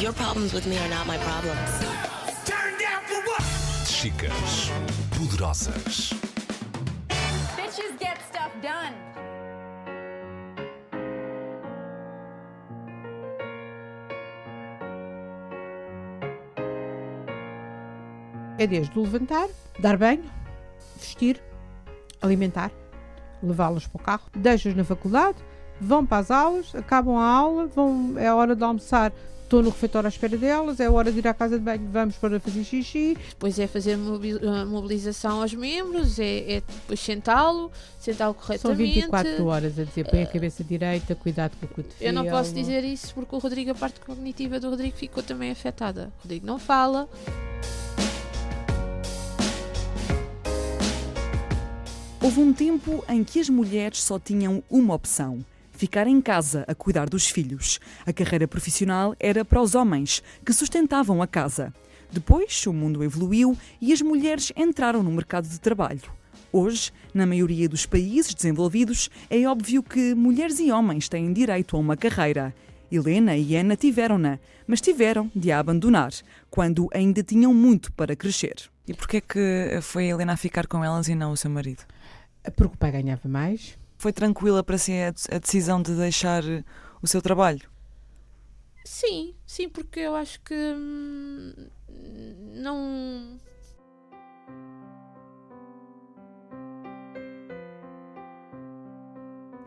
Your problems with me are not my problems. Chicas poderosas. Bitches get stuff done. É desde o levantar, dar banho, vestir, alimentar, levá-los para o carro, deixas na faculdade, vão para as aulas, acabam a aula, vão, é a hora de almoçar, estou no refeitório à espera delas, é a hora de ir à casa de banho, vamos para fazer xixi. Depois é fazer a mobilização aos membros, é, é depois sentá-lo, sentá-lo São corretamente. 24 horas a dizer, põe a cabeça direita, cuidado com o cotovelo. Eu não posso dizer isso porque o Rodrigo, a parte cognitiva do Rodrigo ficou também afetada. O Rodrigo não fala, Houve um tempo em que as mulheres só tinham uma opção: ficar em casa a cuidar dos filhos. A carreira profissional era para os homens, que sustentavam a casa. Depois, o mundo evoluiu e as mulheres entraram no mercado de trabalho. Hoje, na maioria dos países desenvolvidos, é óbvio que mulheres e homens têm direito a uma carreira. Helena e Ana tiveram-na, mas tiveram de a abandonar, quando ainda tinham muito para crescer. E porquê que foi a Helena a ficar com elas e não o seu marido? Porque o pai ganhava mais. Foi tranquila para si a de- a decisão de deixar o seu trabalho? sim, sim, porque eu acho que hum, não.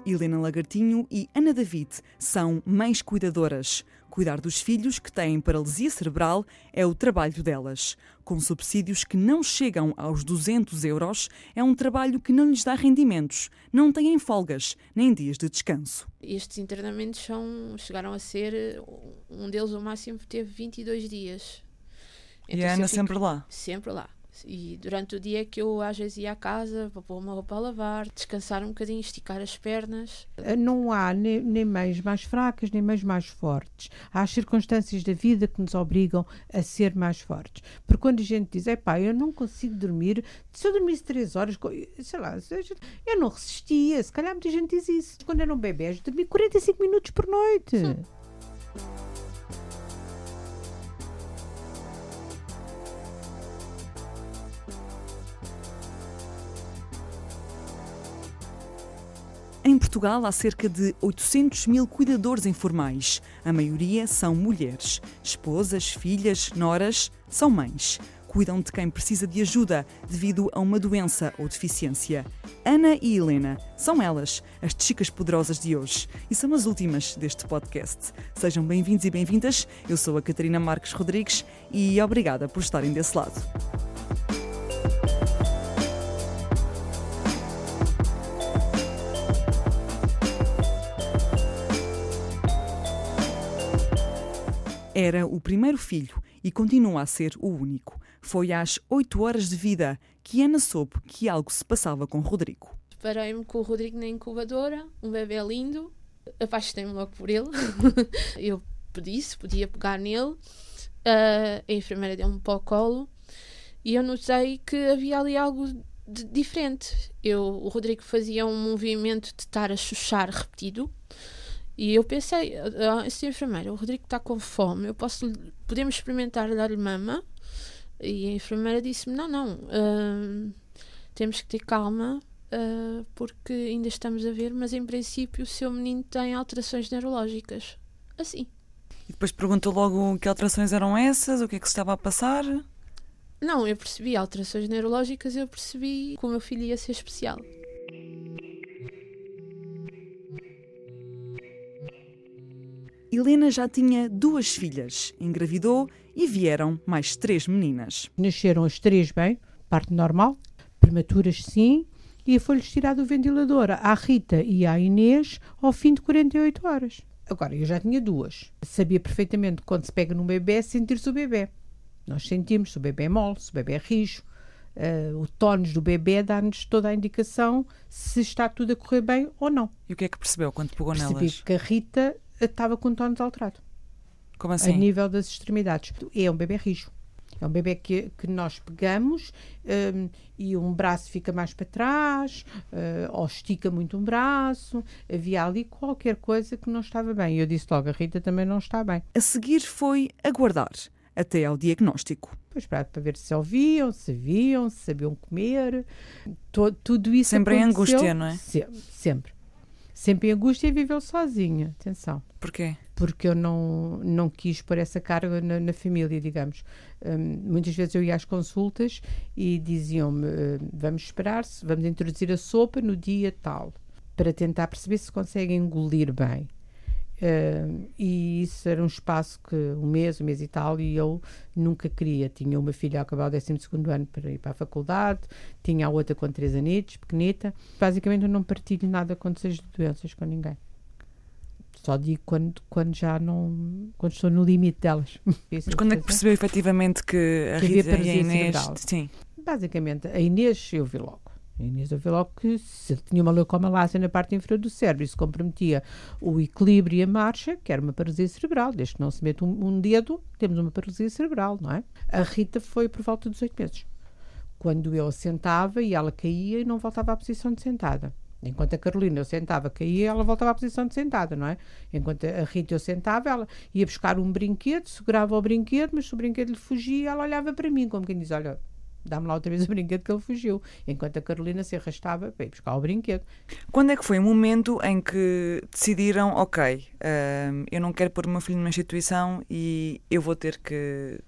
Helena Lagartinho e Ana David são mães cuidadoras. Cuidar dos filhos que têm paralisia cerebral é o trabalho delas. Com subsídios que não chegam aos 200 euros, é um trabalho que não lhes dá rendimentos, não têm folgas, nem dias de descanso. Estes internamentos são, chegaram a ser. Um deles, o máximo, teve 22 dias. e Então, a se Ana fico- sempre lá? Sempre lá. E durante o dia que eu às vezes ia à casa para pôr uma roupa a lavar, descansar um bocadinho, esticar as pernas. Não há nem, nem mães mais fracas, nem mães mais fortes. Há as circunstâncias da vida que nos obrigam a ser mais fortes. Porque quando a gente diz, epá, eu não consigo dormir, se eu dormisse três horas, sei lá, eu não resistia. Se calhar muita gente diz isso. Quando eram bebés, dormi 45 minutos por noite. Em Portugal há cerca de 800 mil cuidadores informais. A maioria são mulheres. Esposas, filhas, noras, são mães. Cuidam de quem precisa de ajuda devido a uma doença ou deficiência. Ana e Helena são elas, as chicas poderosas de hoje, e são as últimas deste podcast. Sejam bem-vindos e bem-vindas. Eu sou a Catarina Marques Rodrigues e obrigada por estarem desse lado. Era o primeiro filho e continua a ser o único. Foi às 8 horas de vida que Ana soube que algo se passava com Rodrigo. Parei-me com o Rodrigo na incubadora, um bebê lindo, apaixonei-me logo por ele. eu pedi se podia pegar nele, Ah, a enfermeira deu-me para o colo e eu notei que havia ali algo de diferente. Eu, o Rodrigo fazia um movimento de estar a chuchar repetido. E eu pensei, ah, Sr. enfermeira, o Rodrigo está com fome, eu posso, podemos experimentar dar-lhe mama? E a enfermeira disse-me, não, não, ah, temos que ter calma, ah, porque ainda estamos a ver, mas em princípio o seu menino tem alterações neurológicas. Assim. E depois perguntou logo que alterações eram essas, o que é que se estava a passar. Não, eu percebi alterações neurológicas, eu percebi que o meu filho ia ser especial. Helena já tinha duas filhas, engravidou e vieram mais três meninas. Nasceram as três bem, parte normal, prematuras sim, e foi-lhes tirado o ventilador à Rita e à Inês ao fim de 48 horas. Agora, eu já tinha duas. Sabia perfeitamente quando se pega num bebê, sentir-se o bebê. Nós sentimos se o bebê é mole, se o bebê é rijo. eh, o tónus do bebê dá-nos toda a indicação se está tudo a correr bem ou não. E o que é que percebeu quando pegou Percebi nelas? que a Rita estava com o tónus alterado Como a assim? nível das extremidades. É um bebê rijo. É um bebê que, que nós pegamos hum, e um braço fica mais para trás, eh, ou estica muito um braço. Havia ali qualquer coisa que não estava bem. Eu disse logo, a Rita também não está bem. A seguir foi aguardar até ao diagnóstico. Depois para, para ver se ouviam, se viam, se sabiam comer. To- tudo isso Sempre em aconteceu angústia, não é? se- sempre. Sempre em angústia e viveu sozinha. Atenção. Porquê? porque eu não, não quis pôr essa carga na, na família, digamos. Hum, muitas vezes eu ia às consultas e diziam-me: hum, vamos esperar-se, vamos introduzir a sopa no dia tal, para tentar perceber se consegue engolir bem. Hum, e isso era um espaço que um mês, um mês e tal, e eu nunca queria. Tinha uma filha a acabar o 12 ano para ir para a faculdade, tinha a outra com 3 anitos, pequenita. Basicamente, eu não partilho nada quando seja de doenças com ninguém. Só digo quando, quando já não. quando estou no limite delas. Mas quando é que percebeu efetivamente que a Rita e a Inês. Sim. Basicamente, a Inês eu vi logo. A Inês eu vi logo que se tinha uma leucomalácia na parte inferior do cérebro se comprometia o equilíbrio e a marcha, que era uma paralisia cerebral. Desde que não se mete um, um dedo, temos uma paralisia cerebral, não é? A Rita foi por volta dos oito meses. Quando eu sentava e ela caía e não voltava à posição de sentada. Enquanto a Carolina eu sentava, caía, ela voltava à posição de sentada, não é? Enquanto a Rita eu sentava, ela ia buscar um brinquedo, segurava o brinquedo, mas se o brinquedo lhe fugia, ela olhava para mim, como quem diz: Olha, dá-me lá outra vez o brinquedo que ele fugiu. Enquanto a Carolina se arrastava para ir buscar o brinquedo. Quando é que foi o momento em que decidiram, ok, hum, eu não quero pôr o meu filho numa instituição e eu vou ter que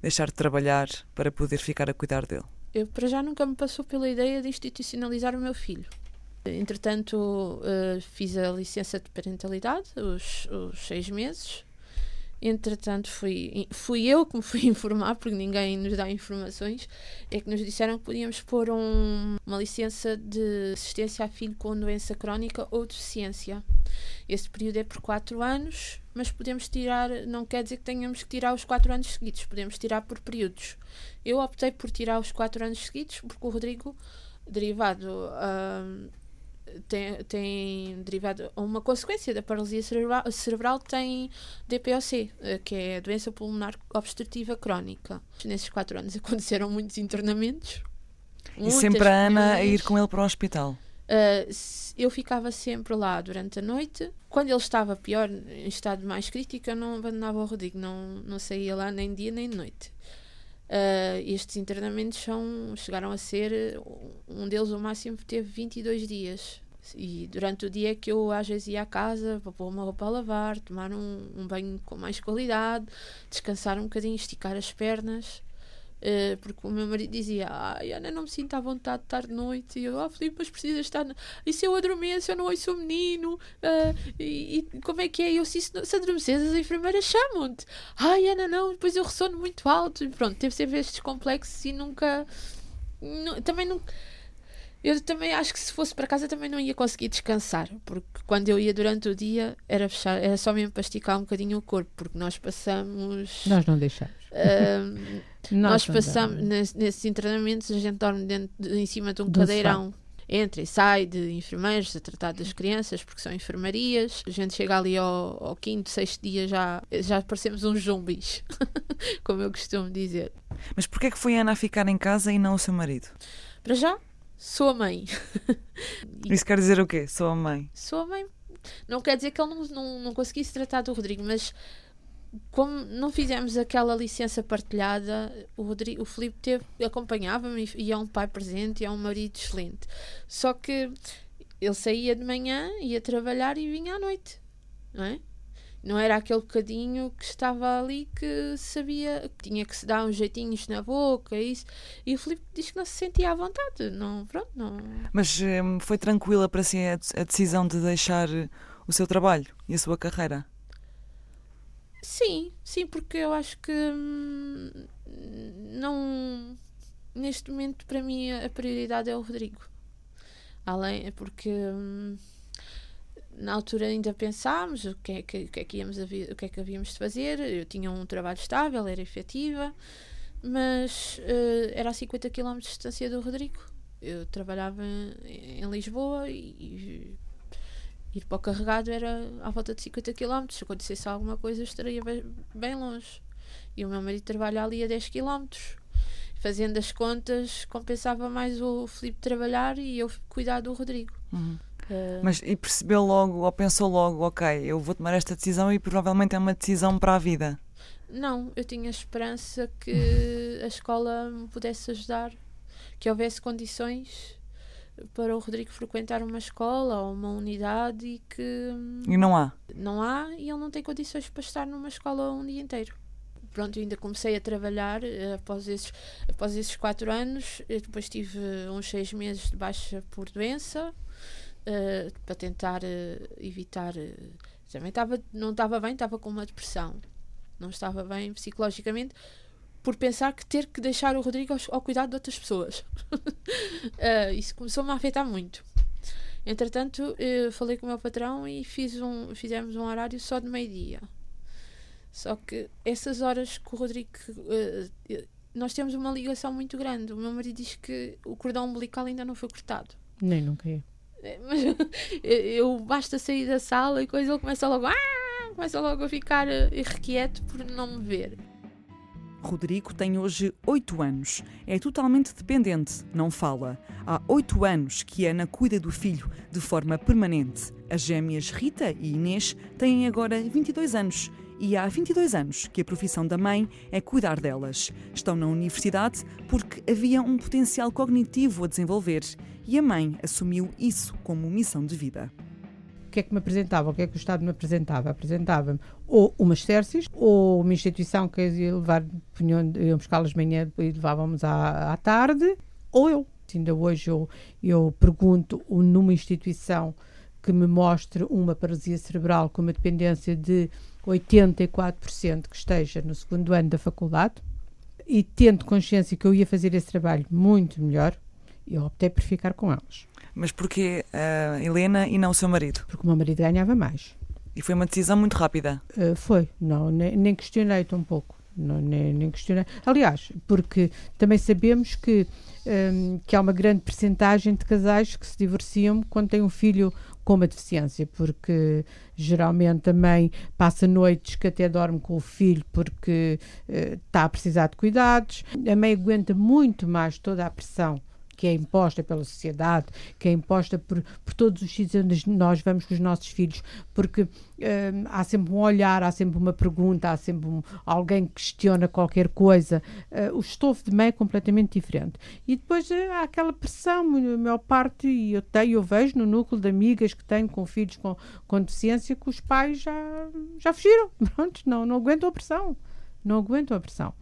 deixar de trabalhar para poder ficar a cuidar dele? Eu, para já, nunca me passou pela ideia de institucionalizar o meu filho. Entretanto, eh, fiz a licença de parentalidade, os, os seis meses. Entretanto, fui, fui eu que me fui informar, porque ninguém nos dá informações, é que nos disseram que podíamos pôr um- uma licença de assistência a filho com doença crónica ou deficiência. Esse período é por quatro anos, mas podemos tirar, não quer dizer que tenhamos que tirar os quatro anos seguidos, podemos tirar por períodos. Eu optei por tirar os quatro anos seguidos, porque o Rodrigo, derivado ahm, tem, tem derivado uma consequência da paralisia cerebral, cerebral tem DPOC, eh, que é a doença pulmonar obstrutiva crónica. Nesses quatro anos aconteceram muitos internamentos. E sempre a Ana a ir com ele para o hospital. Uh, eu ficava sempre lá durante a noite. Quando ele estava pior, em estado mais crítico, eu não abandonava o Rodrigo, não, não saía lá nem dia nem noite. Uh, estes internamentos são, chegaram a ser, um deles o máximo teve 22 dias. E durante o dia que eu às vezes ia à casa para pôr uma roupa a lavar, tomar um, um banho com mais qualidade, descansar um bocadinho, esticar as pernas. Uh, porque o meu marido dizia: Ai, Ana, não me sinto à vontade de estar de noite. E eu, ah, Filipe, mas precisas estar. na- E se eu adormeço, eu não ouço o menino? Ah, e, e como é que é? Eu, se, se adormeces, as enfermeiras chamam-te. Ai, Ana, não, depois eu ressono muito alto. E pronto, teve sempre estes complexos e nunca. nu- também nunca. Eu também acho que se fosse para casa também não ia conseguir descansar, porque quando eu ia durante o dia era fechar, era só mesmo para esticar um bocadinho o corpo, porque nós passamos. Nós não deixamos. Ahm, nós passamos nesse- nesses internamentos, a gente dorme dentro de- em cima de um Do cadeirão. Entra e sai de enfermeiros a tratar das crianças, porque são enfermarias. A gente chega ali ao, ao quinto, sexto dia, já, já parecemos uns zombies, como eu costumo dizer. Mas porquê é que foi a Ana a ficar em casa e não o seu marido? Para já, sou a mãe. Isso quer dizer o quê? Sou a mãe. Sou a mãe. Não quer dizer que ele não, não, não conseguisse tratar do Rodrigo, mas como não fizemos aquela licença partilhada, o, Rodrigo, o Filipe teve, acompanhava-me e, e é um pai presente e é um marido excelente. Só que ele saía de manhã, ia trabalhar e vinha à noite, não é? Não era aquele bocadinho que estava ali que sabia que tinha que se dar uns jeitinhos na boca, isso. E o Filipe diz que não se sentia à vontade. Não, pronto, não. Mas hum, foi tranquila para si a, decisão de deixar eh, o seu trabalho e a sua carreira? Sim, sim, porque eu acho que hum, não neste momento para mim a prioridade é o Rodrigo. Além porque hum, na altura ainda pensámos o que é que, o que, é que íamos o que é que havíamos de fazer. Eu tinha um trabalho estável, era efetiva, mas eh, era a 50 km de distância do Rodrigo. Eu trabalhava em, Lisboa e ir para o carregado era à volta de 50 km. Se acontecesse alguma coisa, eu estaria bem, bem longe. E o meu marido trabalha ali a 10 km. Fazendo as contas, compensava mais o Filipe trabalhar e eu cuidar do Rodrigo. Uhum. Uh, Mas e percebeu logo, ou pensou logo, ok, eu vou tomar esta decisão e provavelmente é uma decisão para a vida. Não, eu tinha esperança que a escola me pudesse ajudar, que houvesse condições para o Rodrigo frequentar uma escola ou uma unidade e que E não há. não há e ele não tem condições para estar numa escola um dia inteiro. Pronto, eu ainda comecei a trabalhar eh, após esses, após esses quatro anos. Depois tive uns seis meses de baixa por doença eh, para tentar eh, evitar. eh, também estava, não estava bem, estava com uma depressão. Não estava bem psicologicamente por pensar que ter que deixar o Rodrigo ao, ao cuidado de outras pessoas. Eh, isso começou-me a afetar muito. Entretanto, eu falei com o meu patrão e fiz um, fizemos um horário só de meio-dia. Só que essas horas que o Rodrigo. eh, eh, nós temos uma ligação muito grande. O meu marido diz que o cordão umbilical ainda não foi cortado. Nem nunca é. Mas eu basta sair da sala e coisa, ele começa logo. "Ah!" Começa logo a ficar eh, irrequieto por não me ver. Rodrigo tem hoje 8 anos. É totalmente dependente, não fala. Há 8 anos que Ana cuida do filho de forma permanente. As gêmeas Rita e Inês têm agora 22 anos. E há 22 anos que a profissão da mãe é cuidar delas. Estão na universidade porque havia um potencial cognitivo a desenvolver. E a mãe assumiu isso como missão de vida. Que é que me apresentava? O que é que o Estado me apresentava? Apresentava-me ou umas terces, ou uma instituição que ia levar, punham, iam buscá-las de manhã e levávamos à, à tarde, ou eu. Ainda hoje eu, eu pergunto numa instituição que me mostre uma paralisia cerebral com uma dependência de 84% que esteja no segundo ano da faculdade e tendo consciência que eu ia fazer esse trabalho muito melhor, eu optei por ficar com elas. Mas porquê a Helena e não o seu marido? Porque o meu marido ganhava mais. E foi uma decisão muito rápida. Uh, foi, não, nem, nem questionei tão pouco. Não, nem, nem questionei. Aliás, porque também sabemos que, um, que há uma grande percentagem de casais que se divorciam quando têm um filho com uma deficiência, porque geralmente a mãe passa noites que até dorme com o filho porque uh, está a precisar de cuidados. A mãe aguenta muito mais toda a pressão que é imposta pela sociedade, que é imposta por, por todos os sítios onde nós vamos com os nossos filhos, porque hum, há sempre um olhar, há sempre uma pergunta, há sempre um- alguém que questiona qualquer coisa. Uh, o estofo de mãe é completamente diferente. E depois uh, há aquela pressão, a maior parte, e eu tenho, eu vejo no núcleo de amigas que tenho com filhos com, com deficiência que os pais já, já fugiram. Pronto, não, não aguentam a pressão. Não aguentam a pressão.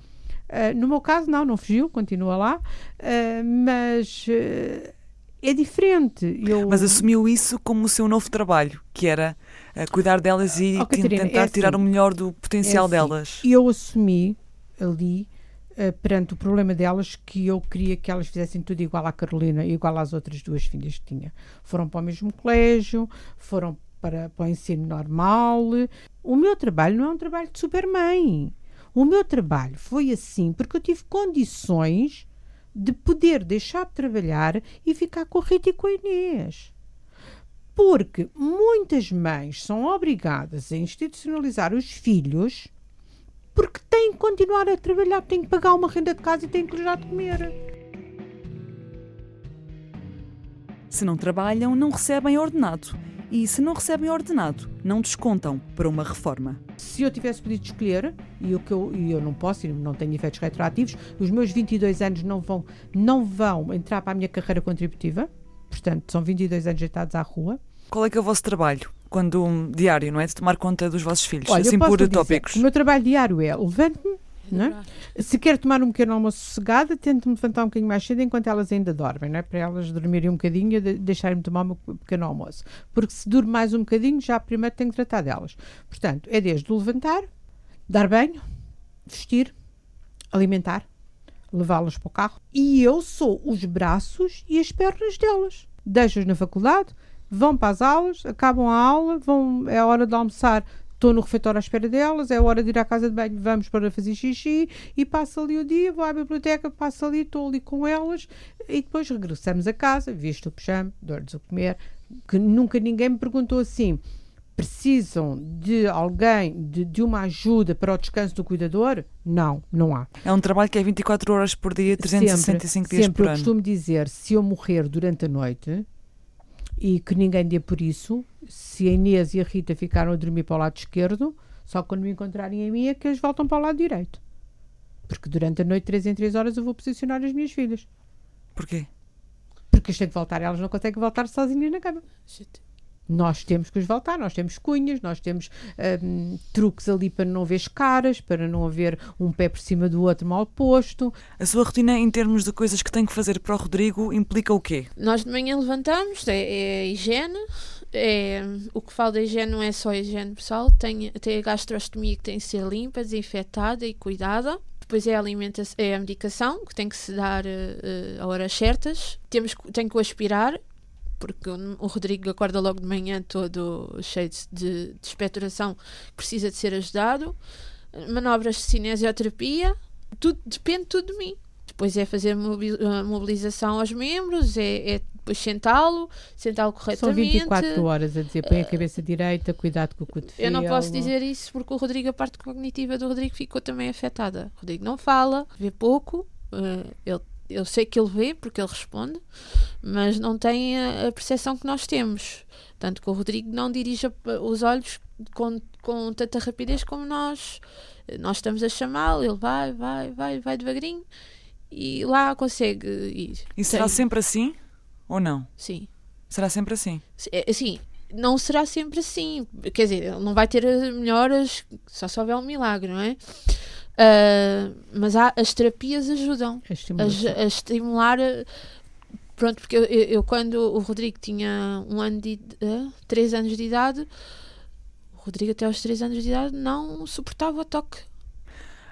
Uh, no meu caso, não, não fugiu, continua lá, uh, mas uh, é diferente. Eu, Mas assumiu isso como o seu novo trabalho, que era eh, cuidar delas e Oh, Catarina, tentar é tirar o assim. melhor do potencial É assim, delas. Eu assumi ali, perante o problema delas, que eu queria que elas fizessem tudo igual à Carolina igual às outras duas filhas que tinha. Foram para o mesmo colégio, foram para, para o ensino normal. O meu trabalho não é um trabalho de supermãe. O meu trabalho foi assim porque eu tive condições de poder deixar de trabalhar e ficar com a Rita e com a Inês. Porque muitas mães são obrigadas a institucionalizar os filhos porque têm que continuar a trabalhar, têm que pagar uma renda de casa e têm que lhes dar de comer. Se não trabalham, não recebem ordenado. E se não recebem ordenado, não descontam para uma reforma. Se eu tivesse podido escolher, e o que eu, e eu não posso, e não tenho efeitos retroativos, os meus 22 anos não vão, não vão entrar para a minha carreira contributiva, portanto, são 22 anos deitados à rua. Qual é que é o vosso trabalho? Quando um diário, não é? De tomar conta dos vossos filhos, Olha, assim por tópicos. O meu trabalho diário é levanto-me, não é? Se quero tomar um pequeno almoço sossegada, tento-me levantar um bocadinho mais cedo enquanto elas ainda dormem, não é? Para elas dormirem um bocadinho e de- deixarem-me tomar meu pequeno almoço. Porque se durmo mais um bocadinho, já primeiro tenho que tratar delas. Portanto, é desde o levantar, dar banho, vestir, alimentar, levá-las para o carro. E eu sou os braços e as pernas delas. Deixo-as na faculdade, vão para as aulas, acabam a aula, vão, é hora de almoçar, estou no refeitório à espera delas, é a hora de ir à casa de banho, vamos para fazer xixi e passo ali o dia, vou à biblioteca, passo ali, estou ali com elas e depois regressamos a casa, visto o pijama, dou-lhes o comer, que nunca ninguém me perguntou assim, precisam de alguém, de, de uma ajuda para o descanso do cuidador? Não, não há. É um trabalho que é 24 horas por dia, 365 sempre, dias sempre por eu ano. costumo dizer, se eu morrer durante a noite e que ninguém dê por isso, se a Inês e a Rita ficaram a dormir para o lado esquerdo, só quando me encontrarem a mim é que eles voltam para o lado direito. Porque durante a noite, três em três horas, eu vou posicionar as minhas filhas. Porquê? Porque as têm que voltar, elas não conseguem voltar sozinhas na cama. Nós temos que os voltar, nós temos cunhas, nós temos hum, truques ali para não haver caras, para não haver um pé por cima do outro mal posto. A sua rotina em termos de coisas que tem que fazer para o Rodrigo implica o quê? Nós de manhã levantamos, é, é a higiene. É, o que falo da higiene não é só a higiene pessoal, tem, tem a gastrostomia que tem que ser limpa, desinfetada e cuidada. Depois é a, alimentação, é a medicação, que tem que se dar uh, a horas certas. Temos, tem que aspirar, porque o Rodrigo acorda logo de manhã todo cheio de, de expectoração, precisa de ser ajudado. Manobras de cinesioterapia, tudo, depende tudo de mim. Depois é fazer mobilização aos membros, é, é depois sentá-lo, sentá-lo corretamente. São 24 horas a dizer, põe a cabeça direita, cuidado com o cotovelo. Eu não posso dizer isso porque o Rodrigo, a parte cognitiva do Rodrigo ficou também afetada. O Rodrigo não fala, vê pouco, uh, ele eu sei que ele vê porque ele responde, mas não tem a, a percepção que nós temos. Tanto que o Rodrigo não dirige os olhos com, com tanta rapidez como nós. Nós estamos a chamá-lo, ele vai, vai, vai, vai devagarinho e lá consegue ir. E será Tem- sempre assim ou não? Sim. Será sempre assim? É, Assim, não será sempre assim. Quer dizer, ele não vai ter as melhoras só se houver um milagre, não é? Ah, mas há, as terapias ajudam A a, a estimular. a- Pronto, porque eu, eu- eu quando o Rodrigo tinha um ano de ah, três anos de idade, o Rodrigo até aos três anos de idade não suportava o toque.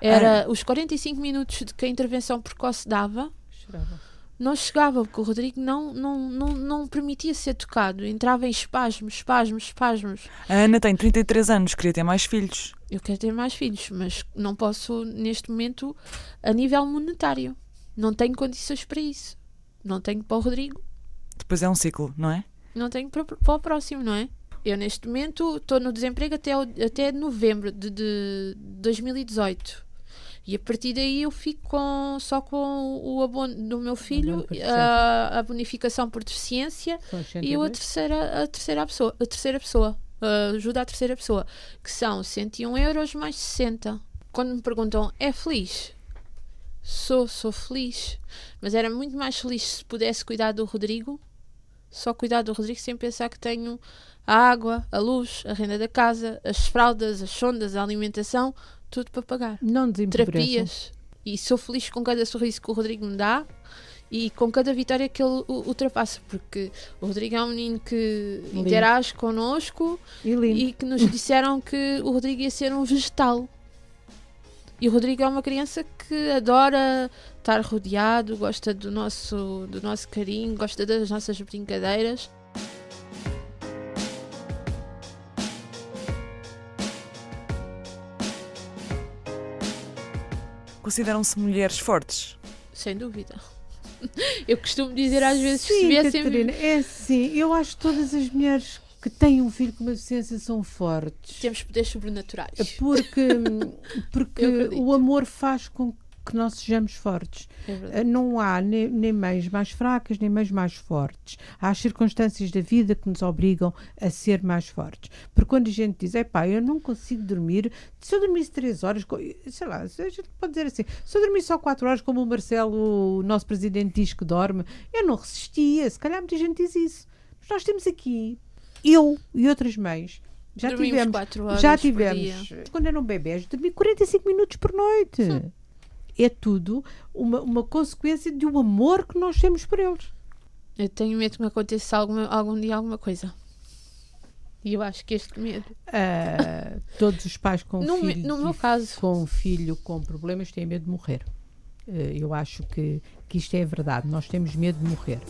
Era os 45 minutos de que a intervenção precoce dava, Chorava. Não chegava, porque o Rodrigo não, não, não, não permitia ser tocado, entrava em espasmos, espasmos, espasmos. A Ana tem 33 anos, queria ter mais filhos. Eu quero ter mais filhos, mas não posso neste momento a nível monetário. Não tenho condições para isso. Não tenho para o Rodrigo, Depois é um ciclo, não é? não tenho para, para o próximo, não é? Eu neste momento estou no desemprego até, até novembro de, de 2018. E a partir daí eu fico com, só com o abono do meu filho, por a, a bonificação por deficiência e a 102. terceira, a terceira pessoa, a terceira pessoa, ajuda à terceira pessoa, que são 101 euros mais 60. Quando me perguntam, é feliz? Sou, sou feliz. Mas era muito mais feliz se pudesse cuidar do Rodrigo, só cuidar do Rodrigo sem pensar que tenho a água, a luz, a renda da casa, as fraldas, as sondas, a alimentação, tudo para pagar Não terapias. E sou feliz com cada sorriso que o Rodrigo me dá e com cada vitória que ele ultrapassa, porque o Rodrigo é um menino que Lindo. interage connosco E e que nos disseram que o Rodrigo ia ser um vegetal. E o Rodrigo é uma criança que adora estar rodeado, gosta do nosso, do nosso carinho, gosta das nossas brincadeiras. Consideram-se mulheres fortes. Sem dúvida. Eu costumo dizer às vezes que se Sim, viessem Catarina, é assim. Eu acho que todas as mulheres que têm um filho com uma deficiência são fortes. temos poderes sobrenaturais. Porque, porque o amor faz com que nós sejamos fortes. É. Eh, Não há nem, nem meios mais fracas, nem meios mais fortes. Há as circunstâncias da vida que nos obrigam a ser mais fortes. Porque quando a gente diz, é pá, eu não consigo dormir, se eu dormisse três horas, co- sei lá, a gente pode dizer assim, se eu dormisse só quatro horas, como o Marcelo, o nosso presidente, diz que dorme, eu não resistia. Se calhar muita gente diz isso. Mas nós temos aqui, eu e outras mães, já Dormimos tivemos. Já tivemos. Quando eram bebés, dormi 45 minutos por noite. É tudo uma, uma consequência de um amor que nós temos por eles. Eu tenho medo que me aconteça alguma, algum dia alguma coisa. E eu acho que este medo. Ah, todos os pais com No, filhos no meu caso, com filho com problemas têm medo de morrer. Ah, eu acho que, que isto é verdade. Nós temos medo de morrer.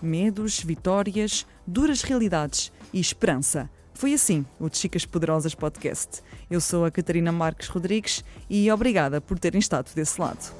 Medos, vitórias, duras realidades e esperança. Foi assim o Chicas Poderosas Podcast. Eu sou a Catarina Marques Rodrigues e obrigada por terem estado desse lado.